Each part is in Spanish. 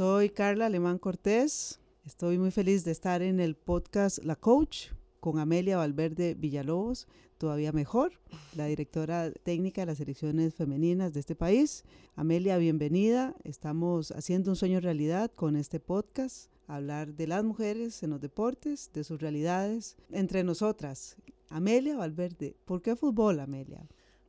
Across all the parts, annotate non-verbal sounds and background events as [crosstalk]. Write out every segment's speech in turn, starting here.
Soy Carla Alemán Cortés. Estoy muy feliz de estar en el podcast La Coach con Amelia Valverde Villalobos, todavía mejor, la directora técnica de las selecciones femeninas de este país. Amelia, bienvenida. Estamos haciendo un sueño realidad con este podcast, hablar de las mujeres en los deportes, de sus realidades, entre nosotras. Amelia Valverde, ¿por qué fútbol, Amelia?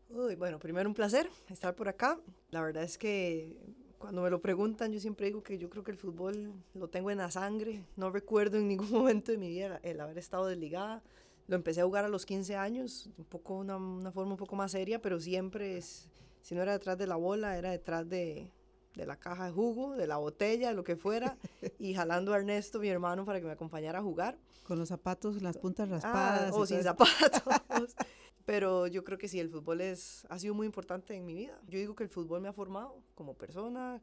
Uy, bueno, primero un placer estar por acá. La verdad es que cuando me lo preguntan, yo siempre digo que yo creo que el fútbol lo tengo en la sangre. No recuerdo en ningún [laughs] momento de mi vida el haber estado desligada. Lo empecé a jugar a los 15 años, un poco una, una forma un poco más seria, pero siempre, es, si no era detrás de la bola, era detrás de, de la caja de jugo, de la botella, de lo que fuera, [laughs] y jalando a Ernesto, mi hermano, para que me acompañara a jugar. Con los zapatos, las puntas Ah, raspadas. o y sin zapatos. [laughs] Pero yo creo que sí, el fútbol es, ha sido muy importante en mi vida. Yo digo que el fútbol me ha formado como persona,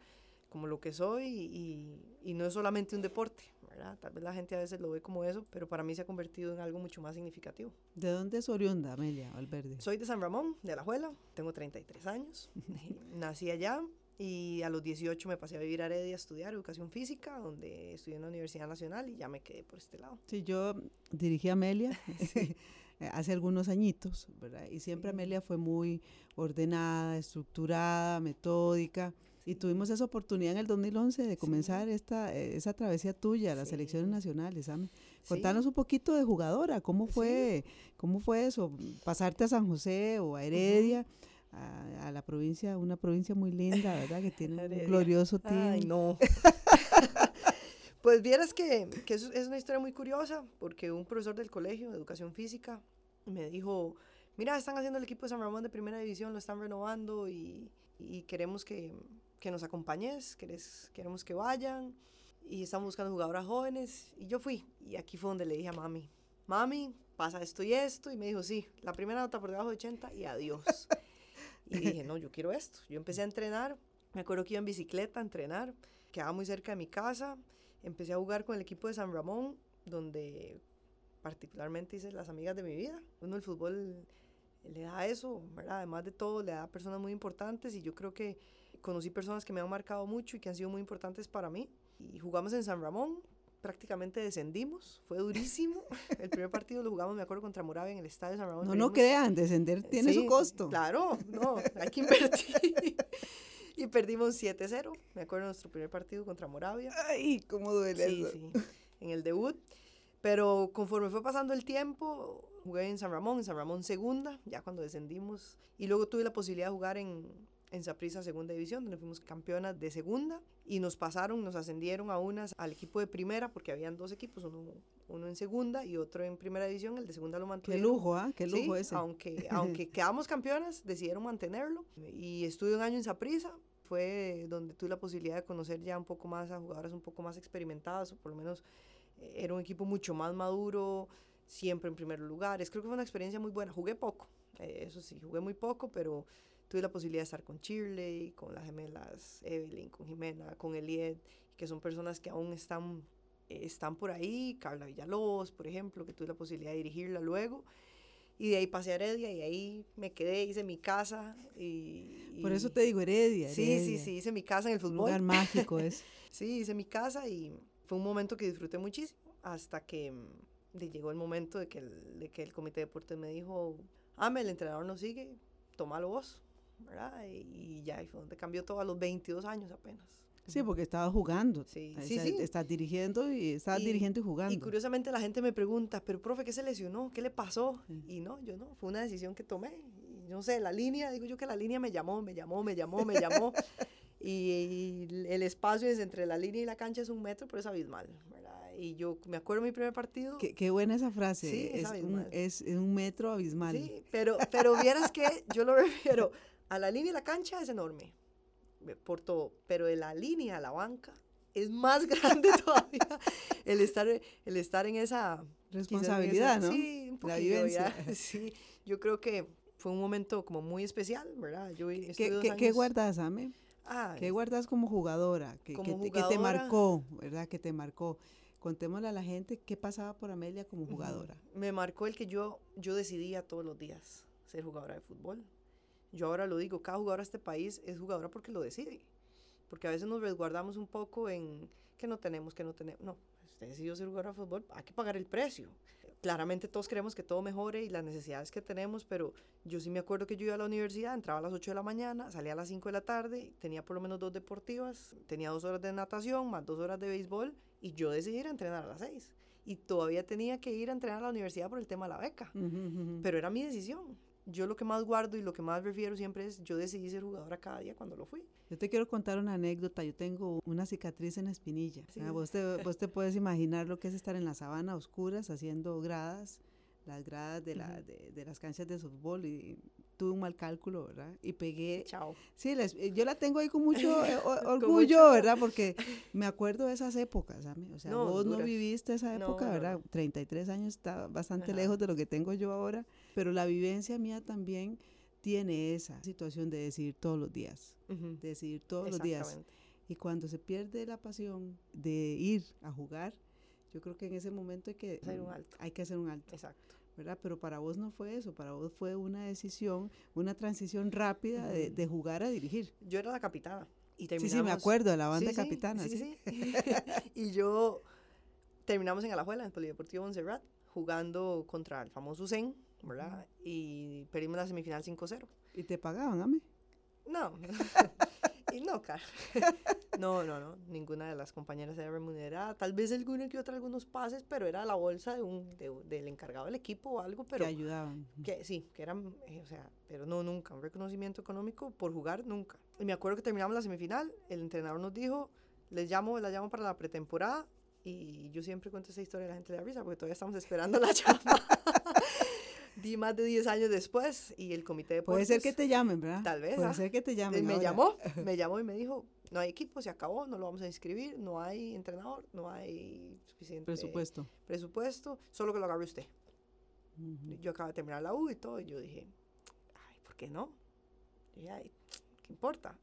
como lo que soy, y, y no es solamente un deporte, ¿verdad? Tal vez la gente a veces lo ve como eso, pero para mí se ha convertido en algo mucho más significativo. ¿De dónde es oriunda, Amelia Valverde? Soy de San Ramón, de Alajuela, tengo 33 años, [laughs] nací allá y a los 18 me pasé a vivir a Heredia a estudiar educación física, donde estudié en la Universidad Nacional y ya me quedé por este lado. Sí, yo dirigí a Amelia [laughs] hace algunos añitos, ¿verdad? Y siempre Sí. Amelia fue muy ordenada, estructurada, metódica. Y tuvimos esa oportunidad en el 2011 de comenzar esta, eh, esa travesía tuya, las Sí. selecciones nacionales. Ame. Sí. Contanos un poquito de jugadora, ¿cómo Sí. fue, cómo fue eso? Pasarte a San José o a Heredia, a, a la provincia, una provincia muy linda, ¿verdad? Que tiene un [laughs] glorioso team. Ay, no. [laughs] pues vieras que, que es, es una historia muy curiosa, porque un profesor del colegio de educación física me dijo, mira, están haciendo el equipo de San Ramón de primera división, lo están renovando y, y queremos que, que nos acompañes, querés- queremos que vayan y estamos buscando jugadoras jóvenes. Y yo fui, y aquí fue donde le dije a mami, mami, pasa esto y esto, y me dijo, sí, la primera nota por debajo de 80 y adiós. Y dije, no, yo quiero esto. Yo empecé a entrenar, me acuerdo que iba en bicicleta a entrenar, quedaba muy cerca de mi casa, empecé a jugar con el equipo de San Ramón, donde particularmente hice las amigas de mi vida. Uno el fútbol le da eso, ¿verdad? Además de todo, le da personas muy importantes y yo creo que conocí personas que me han marcado mucho y que han sido muy importantes para mí. Y jugamos en San Ramón, prácticamente descendimos, fue durísimo. [laughs] El primer partido lo jugamos, me acuerdo, contra Moravia en el estadio de San Ramón. No, no crean, descender tiene su Sí, costo. Claro, no, hay que invertir. [laughs] y perdimos 7-0. Me acuerdo de nuestro primer partido contra Moravia. Ay, cómo duele Sí, eso. sí, en el debut. Pero conforme fue pasando el tiempo, jugué en San Ramón, en San Ramón segunda, ya cuando descendimos. Y luego tuve la posibilidad de jugar en, en Saprissa segunda división, donde fuimos campeonas de segunda. Y nos pasaron, nos ascendieron a unas al equipo de primera, porque habían dos equipos, uno, uno en segunda y otro en primera división. El de segunda lo Qué mantuvieron. lujo, ¿ah? Qué lujo Sí, ese. Aunque, aunque [laughs] quedamos campeonas, decidieron mantenerlo. Y estuve un año en Saprissa. Fue donde tuve la posibilidad de conocer ya un poco más a jugadoras un poco más experimentadas, o por lo menos eh, era un equipo mucho más maduro, siempre en primeros lugares. Creo que fue una experiencia muy buena. Jugué poco, eh, eso sí, jugué muy poco, pero tuve la posibilidad de estar con Shirley, con las gemelas Evelyn, con Jimena, con Eliet, que son personas que aún están, eh, están por ahí. Carla Villalobos, por ejemplo, que tuve la posibilidad de dirigirla luego. Y de ahí pasé a Heredia y ahí me quedé, hice mi casa. Y, Por eso y- te digo Heredia. Sí, sí, sí, hice mi casa en el Un fútbol. lugar mágico [laughs] es. Sí, hice mi casa y fue un momento que disfruté muchísimo hasta que mm, llegó el momento de que el, de que el comité de deportes me dijo, Ame, el entrenador no sigue, tómalo vos, ¿verdad? Y, ya ahí fue donde cambió todo a los 22 años apenas. Sí, porque estabas jugando. Sí, O sí, sea, sí. Estás dirigiendo y estás Y- dirigiendo y jugando. Y curiosamente la gente me pregunta, pero profe, ¿qué se lesionó? ¿Qué le pasó? Sí. Y no, yo no, fue una decisión que tomé. Y no sé, la línea, digo yo que la línea me llamó, me llamó, me llamó, me llamó. [laughs] y, y el espacio es entre la línea y la cancha es un metro, pero es abismal, ¿verdad? Y yo me acuerdo de mi primer partido. Qué, qué buena esa frase. Sí, es es, un, abismal. es un metro abismal. Sí, pero, pero vieras que yo lo [laughs] refiero a la línea y la cancha es enorme, por todo, pero de la línea a la banca es más [laughs] grande todavía el estar, el estar en esa responsabilidad, ¿no? Sí, un La poquillo, vivencia. ya, [laughs] Sí, yo creo que fue un momento como muy especial, ¿verdad? Yo ¿Qué, qué, qué guardas, Ame? Ah, ¿Qué guardas como jugadora? ¿Qué, Como qué te- qué te jugadora. marcó, verdad? Que te marcó. Contémosle a la gente qué pasaba por Amelia como jugadora. me marcó el que yo, yo decidía todos los días ser jugadora de fútbol. Yo ahora lo digo, cada jugadora de este país es jugadora porque lo decide. Porque a veces nos resguardamos un poco en que no tenemos, que no tenemos. No, usted decidió ser jugadora de fútbol, hay que pagar el precio. Claramente todos queremos que todo mejore y las necesidades que tenemos, pero yo sí me acuerdo que yo iba a la universidad, entraba a las 8 de la mañana, salía a las 5 de la tarde, tenía por lo menos dos deportivas, tenía dos horas de natación, más dos horas de béisbol, y yo decidí ir a entrenar a las 6. Y todavía tenía que ir a entrenar a la universidad por el tema de la beca pero era mi decisión. Yo lo que más guardo y lo que más refiero siempre es, yo decidí ser jugadora cada día cuando lo fui. Yo te quiero contar una anécdota. Yo tengo una cicatriz en la espinilla. Sí. Ah, Vos, te, vos te puedes imaginar lo que es estar en la sabana a oscuras haciendo gradas, las gradas de, la, Ujú. de, de las canchas de fútbol y tuve un mal cálculo, ¿verdad? Y pegué Chao. Sí, la es- eh, yo la tengo ahí con mucho eh, o- [laughs] Con orgullo, mucho- ¿verdad? Porque me acuerdo de esas épocas, ¿sabe? O sea, No, vos no viviste esa época, no, ¿verdad? no. 33 años está bastante Ajá. lejos de lo que tengo yo ahora, pero la vivencia mía también tiene esa situación de decidir todos los días, Ujú. de decidir todos los días. Y cuando se pierde la pasión de ir a jugar, yo creo que en ese momento hay que Hacer un alto. Hay que hacer un alto. Exacto. ¿Verdad? Pero para vos no fue eso, para vos fue una decisión, una transición rápida de, jugar a dirigir. Yo era la capitana. Y Sí, terminamos, sí, me acuerdo de la banda Sí, sí, capitana. Sí, sí. sí. [laughs] y yo terminamos en Alajuela, en el Polideportivo Montserrat, jugando contra el famoso Zen, ¿verdad? Y perdimos la semifinal 5-0. ¿Y te pagaban, Ame? No, [laughs] y no, cara. [laughs] No, no, no, ninguna de las compañeras era remunerada. Tal vez alguna que otra, algunos pases, pero era la bolsa de un, de- del encargado del equipo o algo, pero que ayudaban. que sí, que eran, eh, o sea, pero no, nunca, un reconocimiento económico por jugar, nunca. Y me acuerdo que terminamos la semifinal, el entrenador nos dijo, les llamo, la llamo para la pretemporada, y yo siempre cuento esa historia y la gente le da risa, porque todavía estamos esperando la [laughs] llamada. Di más de 10 años después, y el comité de Puede ser que te llamen, ¿verdad? Tal vez, Puede ah. ser que te llamen. me ahora. llamó, [laughs] me llamó y me dijo, no hay equipo, se acabó, no lo vamos a inscribir, no hay entrenador, no hay suficiente Presupuesto. presupuesto, solo que lo agarre usted. Ujú. Yo acabo de terminar la U y todo, y yo dije, ay, ¿por qué no? Y dije, ay, ¿qué importa?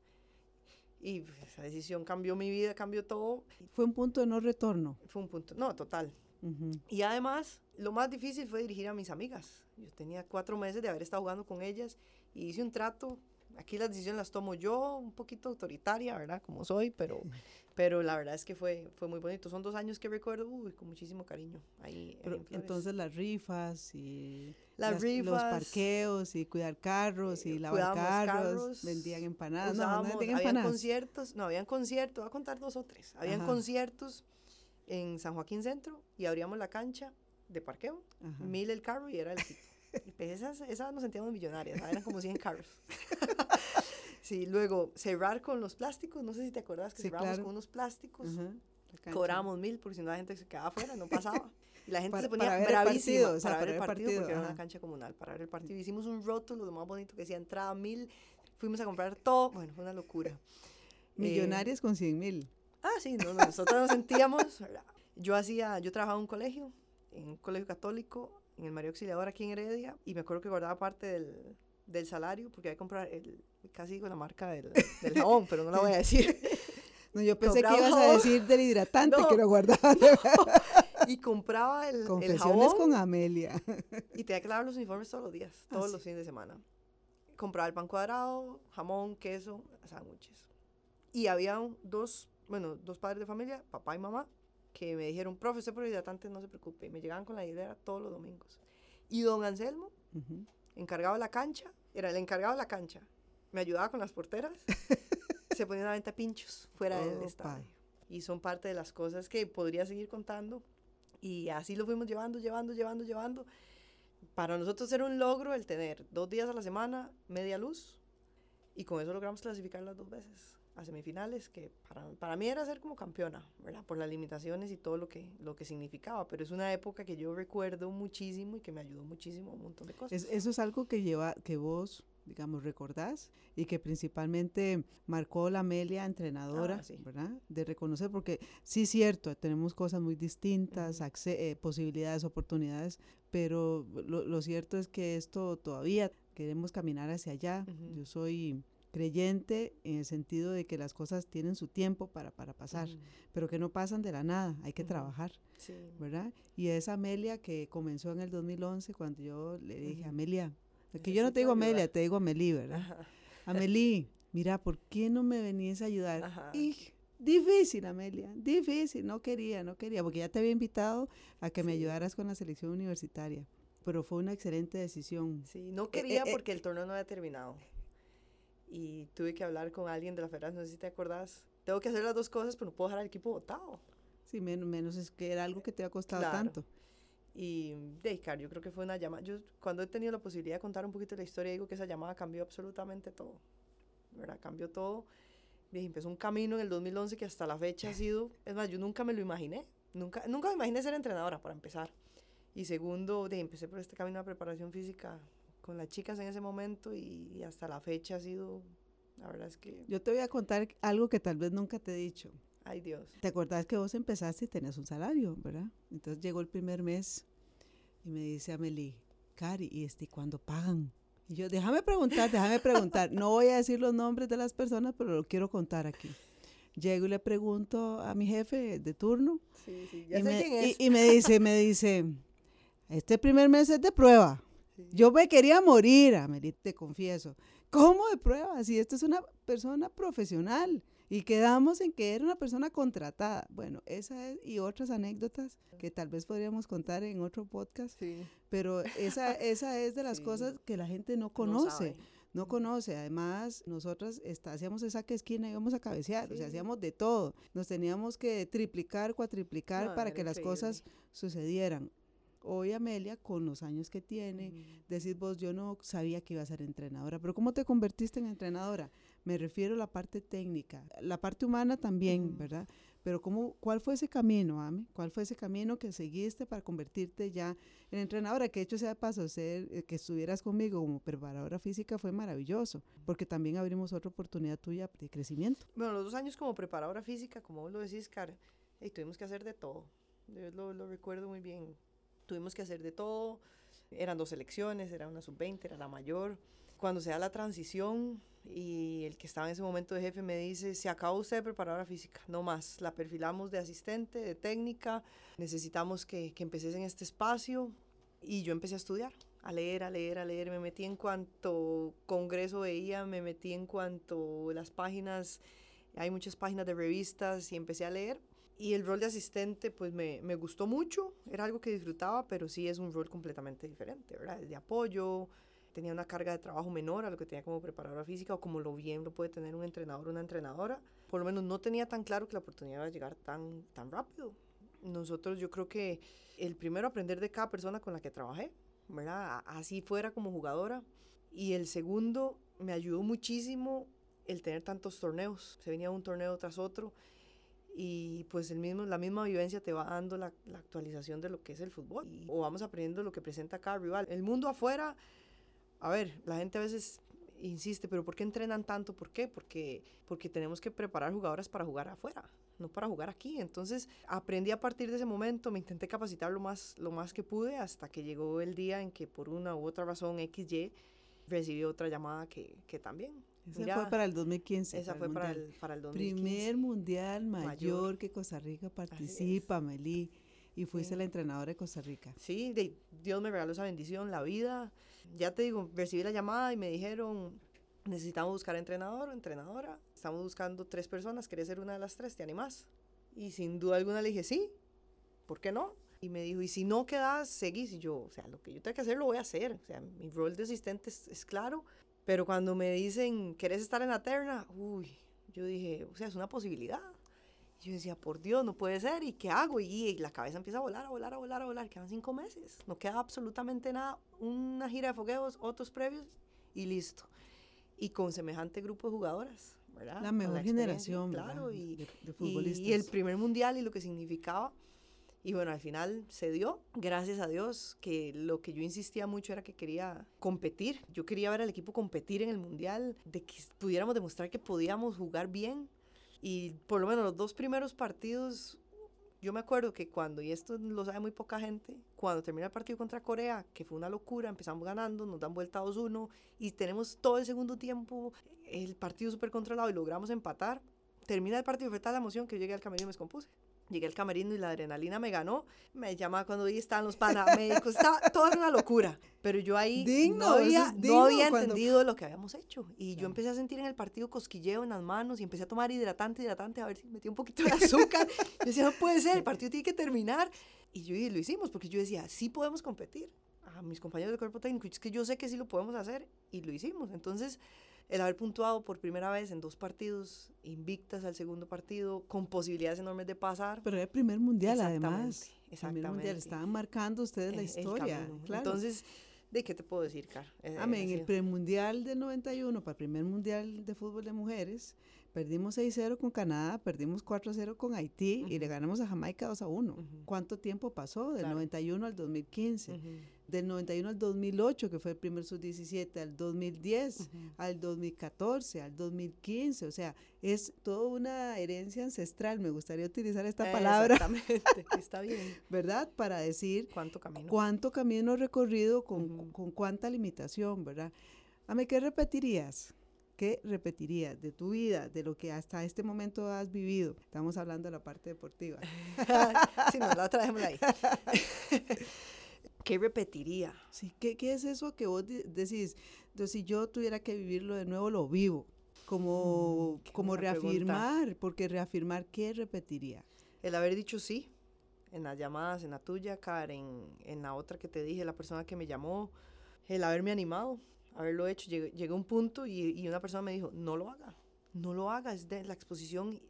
Y esa decisión cambió mi vida, cambió todo. Fue un punto de no retorno. Fue un punto, no, total. Ujú. Y además, lo más difícil fue dirigir a mis amigas. Yo tenía cuatro meses de haber estado jugando con ellas y hice un trato. Aquí las decisiones las tomo yo, un poquito autoritaria, ¿verdad? Como soy, pero, [laughs] pero la verdad es que fue, fue muy bonito. Son dos años que recuerdo, uy, con muchísimo cariño. Ahí, Pero en entonces las rifas y Las los rifas. parqueos y cuidar carros y Eh, lavar carros, carros, vendían empanadas, no, no usábamos- vendían habían empanadas. conciertos, no, habían conciertos, voy a contar dos o tres. Habían Ajá. conciertos en San Joaquín Centro y abríamos la cancha de parqueo, Ajá. mil el carro y era el equipo. Y pues esas, esas nos sentíamos millonarias, ¿sabes? eran como 100 carros. [laughs] sí, luego cerrar con los plásticos, no sé si te acuerdas que Sí, cerramos claro. con unos plásticos, cobrábamos mil porque si no la gente se quedaba afuera, no pasaba. Y la gente Para- se ponía para ver el bravísima partido, o sea, para ver el partido, porque era una cancha comunal, para ver el partido. Hicimos un rótulo, lo más bonito que decía entrada mil, fuimos a comprar todo, bueno, fue una locura. Eh, Millonarias con 100 mil. Ah, sí, no, no, nosotros nos sentíamos. Yo hacía, yo trabajaba en un colegio, en un colegio católico, en el María Auxiliadora aquí en Heredia, y me acuerdo que guardaba parte del, del salario porque había que comprar el, casi digo la marca del, del jabón, pero no la voy a decir. [laughs] No, yo pensé que ibas a decir del hidratante No. que lo guardaban. [laughs] Y compraba el, el Confesiones jabón con Amelia. y tenía que lavar los uniformes todos los días, todos sí. los fines de semana. Compraba el pan cuadrado, jamón, queso, sándwiches. Y había un- dos, bueno, dos padres de familia, papá y mamá, que me dijeron, profe, usted por no se preocupe. Y me llegaban con la idea todos los domingos. Y don Anselmo, Ujú. encargado de la cancha, era el encargado de la cancha. Me ayudaba con las porteras. [laughs] se ponía una venta pinchos fuera del Opa. estadio. Y son parte de las cosas que podría seguir contando. Y así lo fuimos llevando, llevando, llevando, llevando. Para nosotros era un logro el tener dos días a la semana, media luz. Y con eso logramos clasificar las dos veces a semifinales, que para, para mí era ser como campeona, ¿verdad? Por las limitaciones y todo lo que, lo que significaba. Pero es una época que yo recuerdo muchísimo y que me ayudó muchísimo a un montón de cosas. Es- eso es algo que lleva, que vos digamos, recordás, y que principalmente marcó la Amelia entrenadora, Ah, sí. ¿verdad? De reconocer, porque sí cierto, tenemos cosas muy distintas, Ujú. acce- eh, posibilidades, oportunidades, pero lo, lo cierto es que esto todavía queremos caminar hacia allá. Ujú. Yo soy creyente en el sentido de que las cosas tienen su tiempo para, para pasar, pero que no pasan de la nada, hay que trabajar. Sí. ¿verdad? Y esa Amelia que comenzó en el 2011 cuando yo le dije, Ujú. Amelia, que yo no te digo. Amelia, te digo Amelie, ¿verdad? Ajá. Amelie, mira, ¿por qué no me venías a ayudar? Ajá. Y difícil, Amelia, difícil, no quería, no quería, porque ya te había invitado a que me ayudaras con la selección universitaria, pero fue una excelente decisión. Sí, no quería eh, porque el torneo no había terminado. Y tuve que hablar con alguien de la federación, no sé si te acordás. Tengo que hacer las dos cosas, pero no puedo dejar al equipo votado. Sí, menos, menos es que era algo que te ha costado Claro. tanto. Y de Car, yo creo que fue una llamada. Yo cuando he tenido la posibilidad de contar un poquito la historia, digo que esa llamada cambió absolutamente todo. ¿Verdad? Cambió todo. Y empezó un camino en el 2011 que hasta la fecha ha sido. Es más, yo nunca me lo imaginé. Nunca, nunca me imaginé ser entrenadora, para empezar. Y segundo, de, empecé por este camino de preparación física con las chicas en ese momento y, hasta la fecha ha sido. La verdad es que. Yo te voy a contar algo que tal vez nunca te he dicho. Ay, Dios. ¿Te acordás que vos empezaste y tenías un salario, verdad? Entonces llegó el primer mes y me dice Amelie, Cari, ¿y este cuándo pagan? Y yo, déjame preguntar, déjame preguntar. No voy a decir los nombres de las personas, pero lo quiero contar aquí. Llego y le pregunto a mi jefe de turno Sí, sí, ya y sé me, quién y- es. y me dice, me dice, este primer mes es de prueba. Sí. Yo me quería morir, Amelie, te confieso. ¿Cómo de prueba? Si esto es una persona profesional y quedamos en que era una persona contratada. Bueno, esa es, y otras anécdotas que tal vez podríamos contar en otro podcast, Sí, pero esa, [laughs] esa es de las Sí. cosas que la gente no no conoce. No conoce, además nosotras está, hacíamos esa que esquina y íbamos a cabecear, o sea, Sí. hacíamos de todo. Nos teníamos que triplicar, cuatriplicar No, para que las cosas sucedieran. Hoy Amelia, con los años que tiene, Ujú. decís vos, yo no sabía que iba a ser entrenadora, pero ¿cómo te convertiste en entrenadora? Me refiero a la parte técnica, la parte humana también, Ujú. ¿verdad? Pero ¿cómo, ¿cuál fue ese camino, Ame? ¿Cuál fue ese camino que seguiste para convertirte ya en entrenadora? Que hecho sea de paso, ser, eh, que estuvieras conmigo como preparadora física fue maravilloso, porque también abrimos otra oportunidad tuya de crecimiento. Bueno, los dos años como preparadora física, como vos lo decís, Car, y tuvimos que hacer de todo. Yo lo, lo recuerdo muy bien. Tuvimos que hacer de todo. Eran dos selecciones, era una sub-20, era la mayor. Cuando se da la transición y el que estaba en ese momento de jefe me dice, se acaba usted de preparadora física, no más. La perfilamos de asistente, de técnica, necesitamos que, que empeces en este espacio. Y yo empecé a estudiar, a leer, a leer, a leer. Me metí en cuanto congreso veía, me metí en cuanto las páginas, hay muchas páginas de revistas y empecé a leer. Y el rol de asistente, pues me, me gustó mucho, era algo que disfrutaba, pero sí es un rol completamente diferente, ¿verdad? De apoyo, tenía una carga de trabajo menor a lo que tenía como preparadora física o como lo bien lo puede tener un entrenador o una entrenadora. Por lo menos no tenía tan claro que la oportunidad iba a llegar tan, tan rápido. Nosotros, yo creo que el primero aprender de cada persona con la que trabajé, ¿verdad? Así fuera como jugadora. Y el segundo, me ayudó muchísimo el tener tantos torneos. Se venía un torneo tras otro y pues el mismo, la misma vivencia te va dando la, la actualización de lo que es el fútbol. Y- o vamos aprendiendo lo que presenta cada rival. El mundo afuera, a ver, la gente a veces insiste, pero ¿por qué entrenan tanto? ¿Por qué? Porque, porque tenemos que preparar jugadoras para jugar afuera, no para jugar aquí. Entonces aprendí a partir de ese momento, me intenté capacitar lo más, lo más que pude hasta que llegó el día en que por una u otra razón XY recibí otra llamada que, que también. Esa fue para el 2015. esa para fue el para el, para el 2015. Primer mundial mayor, Mayor. que Costa Rica participa, Meli. Y fuiste Sí. la entrenadora de Costa Rica. Sí, de, Dios me regaló esa bendición, la vida. Ya te digo, recibí la llamada y me dijeron, necesitamos buscar entrenador o entrenadora. Estamos buscando tres personas, ¿querés ser una de las tres? ¿Te animás? Y sin duda alguna le dije, sí, ¿por qué no? Y me dijo, y si no quedas, seguís. Y yo, o sea, lo que yo tenga que hacer lo voy a hacer. O sea, mi rol de asistente es, es claro. Pero cuando me dicen, ¿querés estar en la terna? Uy, yo dije, o sea, es una posibilidad. Yo decía, por Dios, no puede ser. ¿Y qué hago? Y, y la cabeza empieza a volar, a volar, a volar, a volar. Quedan cinco meses. No queda absolutamente nada. Una gira de fogueos, otros previos y listo. Y con semejante grupo de jugadoras, ¿verdad? La mejor experiencia, generación, ¿verdad? Claro, y, de, de y- futbolistas. y el primer mundial y lo que significaba. Y bueno, al final se dio, gracias a Dios, que lo que yo insistía mucho era que quería competir. Yo quería ver al equipo competir en el Mundial, de que pudiéramos demostrar que podíamos jugar bien. Y por lo menos los dos primeros partidos, yo me acuerdo que cuando, y esto lo sabe muy poca gente, cuando termina el partido contra Corea, que fue una locura, empezamos ganando, nos dan vuelta 2-1 y tenemos todo el segundo tiempo, el partido súper controlado y logramos empatar. Termina el partido, fue tal la emoción que yo llegué al camerino y me descompuse. Llegué al camerino y la adrenalina me ganó. Me llamaba cuando ahí estaban los paramédicos. [laughs] Estaba, todo era una locura. Pero yo ahí no había, no había entendido lo que habíamos hecho. Y yo empecé a sentir en el partido cosquilleo en las manos y empecé a tomar hidratante, hidratante, a ver si metía un poquito de azúcar. [laughs] yo decía, no puede ser, el partido tiene que terminar. Y yo y lo hicimos porque yo decía, sí podemos competir. A mis compañeros del cuerpo técnico, es que yo sé que sí lo podemos hacer y lo hicimos. Entonces, el haber puntuado por primera vez en dos partidos, invictas al segundo partido, con posibilidades enormes de pasar. Pero era el primer mundial, además. Exactamente. Primer mundial. Estaban marcando ustedes la historia. Entonces, ¿de qué te puedo decir, Car? Eh, Amén. El premundial del 91, para el primer mundial de fútbol de mujeres, perdimos 6-0 con Canadá, perdimos 4-0 con Haití y le ganamos a Jamaica 2-1. ¿Cuánto tiempo pasó? Del 91 al 2015 del 91 al 2008, que fue el primer sub-17, al 2010, al 2014, al 2015, o sea, es toda una herencia ancestral, me gustaría utilizar esta palabra. Exactamente, está bien. [laughs] ¿Verdad? Para decir cuánto camino. Cuánto camino recorrido con, con cuánta limitación, ¿verdad? Ame, ¿qué repetirías? ¿Qué repetirías de tu vida, de lo que hasta este momento has vivido? Estamos hablando de la parte deportiva. [laughs] sí, no, la otra dejémosla ahí. [laughs] ¿Qué repetiría? Sí, ¿qué, ¿qué, es eso que vos decís? Entonces, si yo tuviera que vivirlo de nuevo, lo vivo. Como, mm, como reafirmar, porque reafirmar, ¿qué repetiría? El haber dicho sí en las llamadas, en la tuya, Karen, en la otra que te dije, la persona que me llamó, el haberme animado, haberlo hecho. Llegué, a un punto y, y, una persona me dijo, no lo haga, no lo haga, es de la exposición,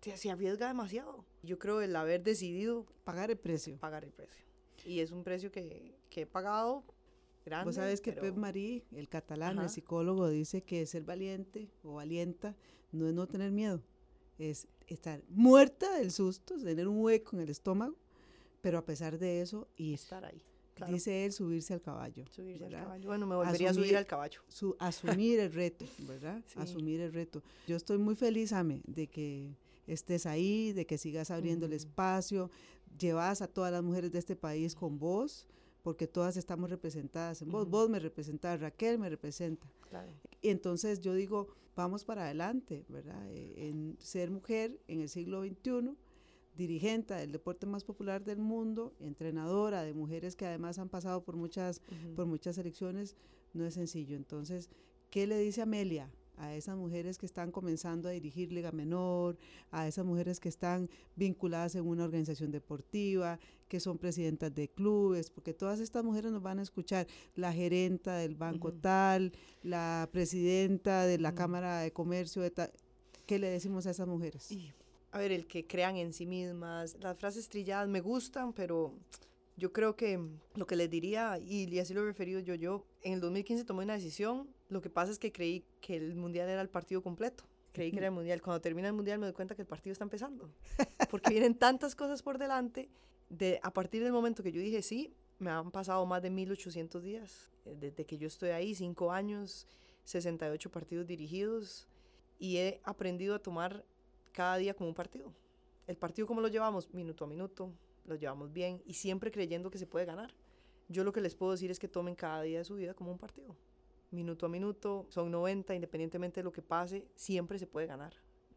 se arriesga demasiado. Yo creo el haber decidido... Pagar el precio. Pagar el precio y es un precio que, que he pagado grande. Vos sabes que Pep Marí, el catalán, el psicólogo, dice que ser valiente o valienta no es no tener miedo, es estar muerta del susto, tener un hueco en el estómago, pero a pesar de eso, y estar ahí. Dice él subirse al caballo. Subirse al caballo. Bueno, me volvería a subir al caballo. Su, asumir el reto, ¿verdad? [laughs] Asumir el reto. Yo estoy muy feliz, Ame, de que estés ahí, de que sigas abriendo el espacio, llevas a todas las mujeres de este país con vos, porque todas estamos representadas en vos. Vos me representas, Raquel me representa. Y entonces yo digo, vamos para adelante, ¿verdad? Eh, en ser mujer en el siglo XXI, dirigente del deporte más popular del mundo, entrenadora de mujeres que además han pasado por muchas, por muchas elecciones, no es sencillo. Entonces, ¿qué le dice Amelia a esas mujeres que están comenzando a dirigir Liga Menor, a esas mujeres que están vinculadas en una organización deportiva, que son presidentas de clubes, porque todas estas mujeres nos van a escuchar, la gerenta del banco tal, la presidenta de la Cámara de Comercio, de ¿qué le decimos a esas mujeres? A ver, el que crean en sí mismas, las frases trilladas me gustan, pero yo creo que lo que les diría, y así lo he referido yo, yo en el 2015 tomé una decisión, lo que pasa es que creí que el mundial era el partido completo, creí que era el [laughs] mundial, cuando termina el mundial me doy cuenta que el partido está empezando, porque vienen tantas cosas por delante, de, a partir del momento que yo dije sí, me han pasado más de 1800 días, eh, desde que yo estoy ahí, 5 años, 68 partidos dirigidos, y he aprendido a tomar cada día como un partido. El partido como lo llevamos, minuto a minuto, lo llevamos bien y siempre creyendo que se puede ganar. Yo lo que les puedo decir es que tomen cada día de su vida como un partido. Minuto a minuto, son 90, independientemente de lo que pase, siempre se puede ganar.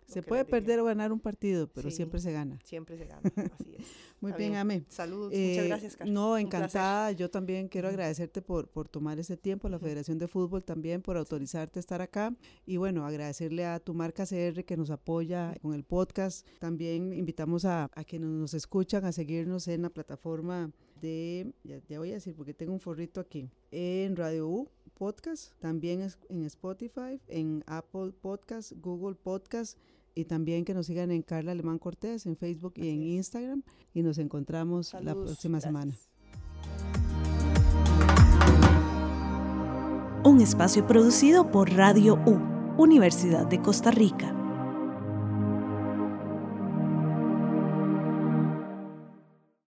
Se puede perder o ganar un partido, pero siempre se gana. Siempre se gana, así es. [laughs] Muy bien, Ame. Saludos, muchas eh, gracias, Carlos. No, encantada. Yo también quiero agradecerte por, por tomar ese tiempo, a la Federación de Fútbol también por autorizarte a estar acá. Y bueno, agradecerle a tu marca CR que nos apoya con el podcast. También invitamos a, a quienes nos escuchan a seguirnos en la plataforma de, ya, ya, voy a decir porque tengo un forrito aquí, en Radio U Podcast, también en Spotify, en Apple Podcast, Google Podcast y también que nos sigan en Carla Alemán Cortés en Facebook y en Instagram y nos encontramos la próxima semana. Un espacio producido por Radio U, Universidad de Costa Rica.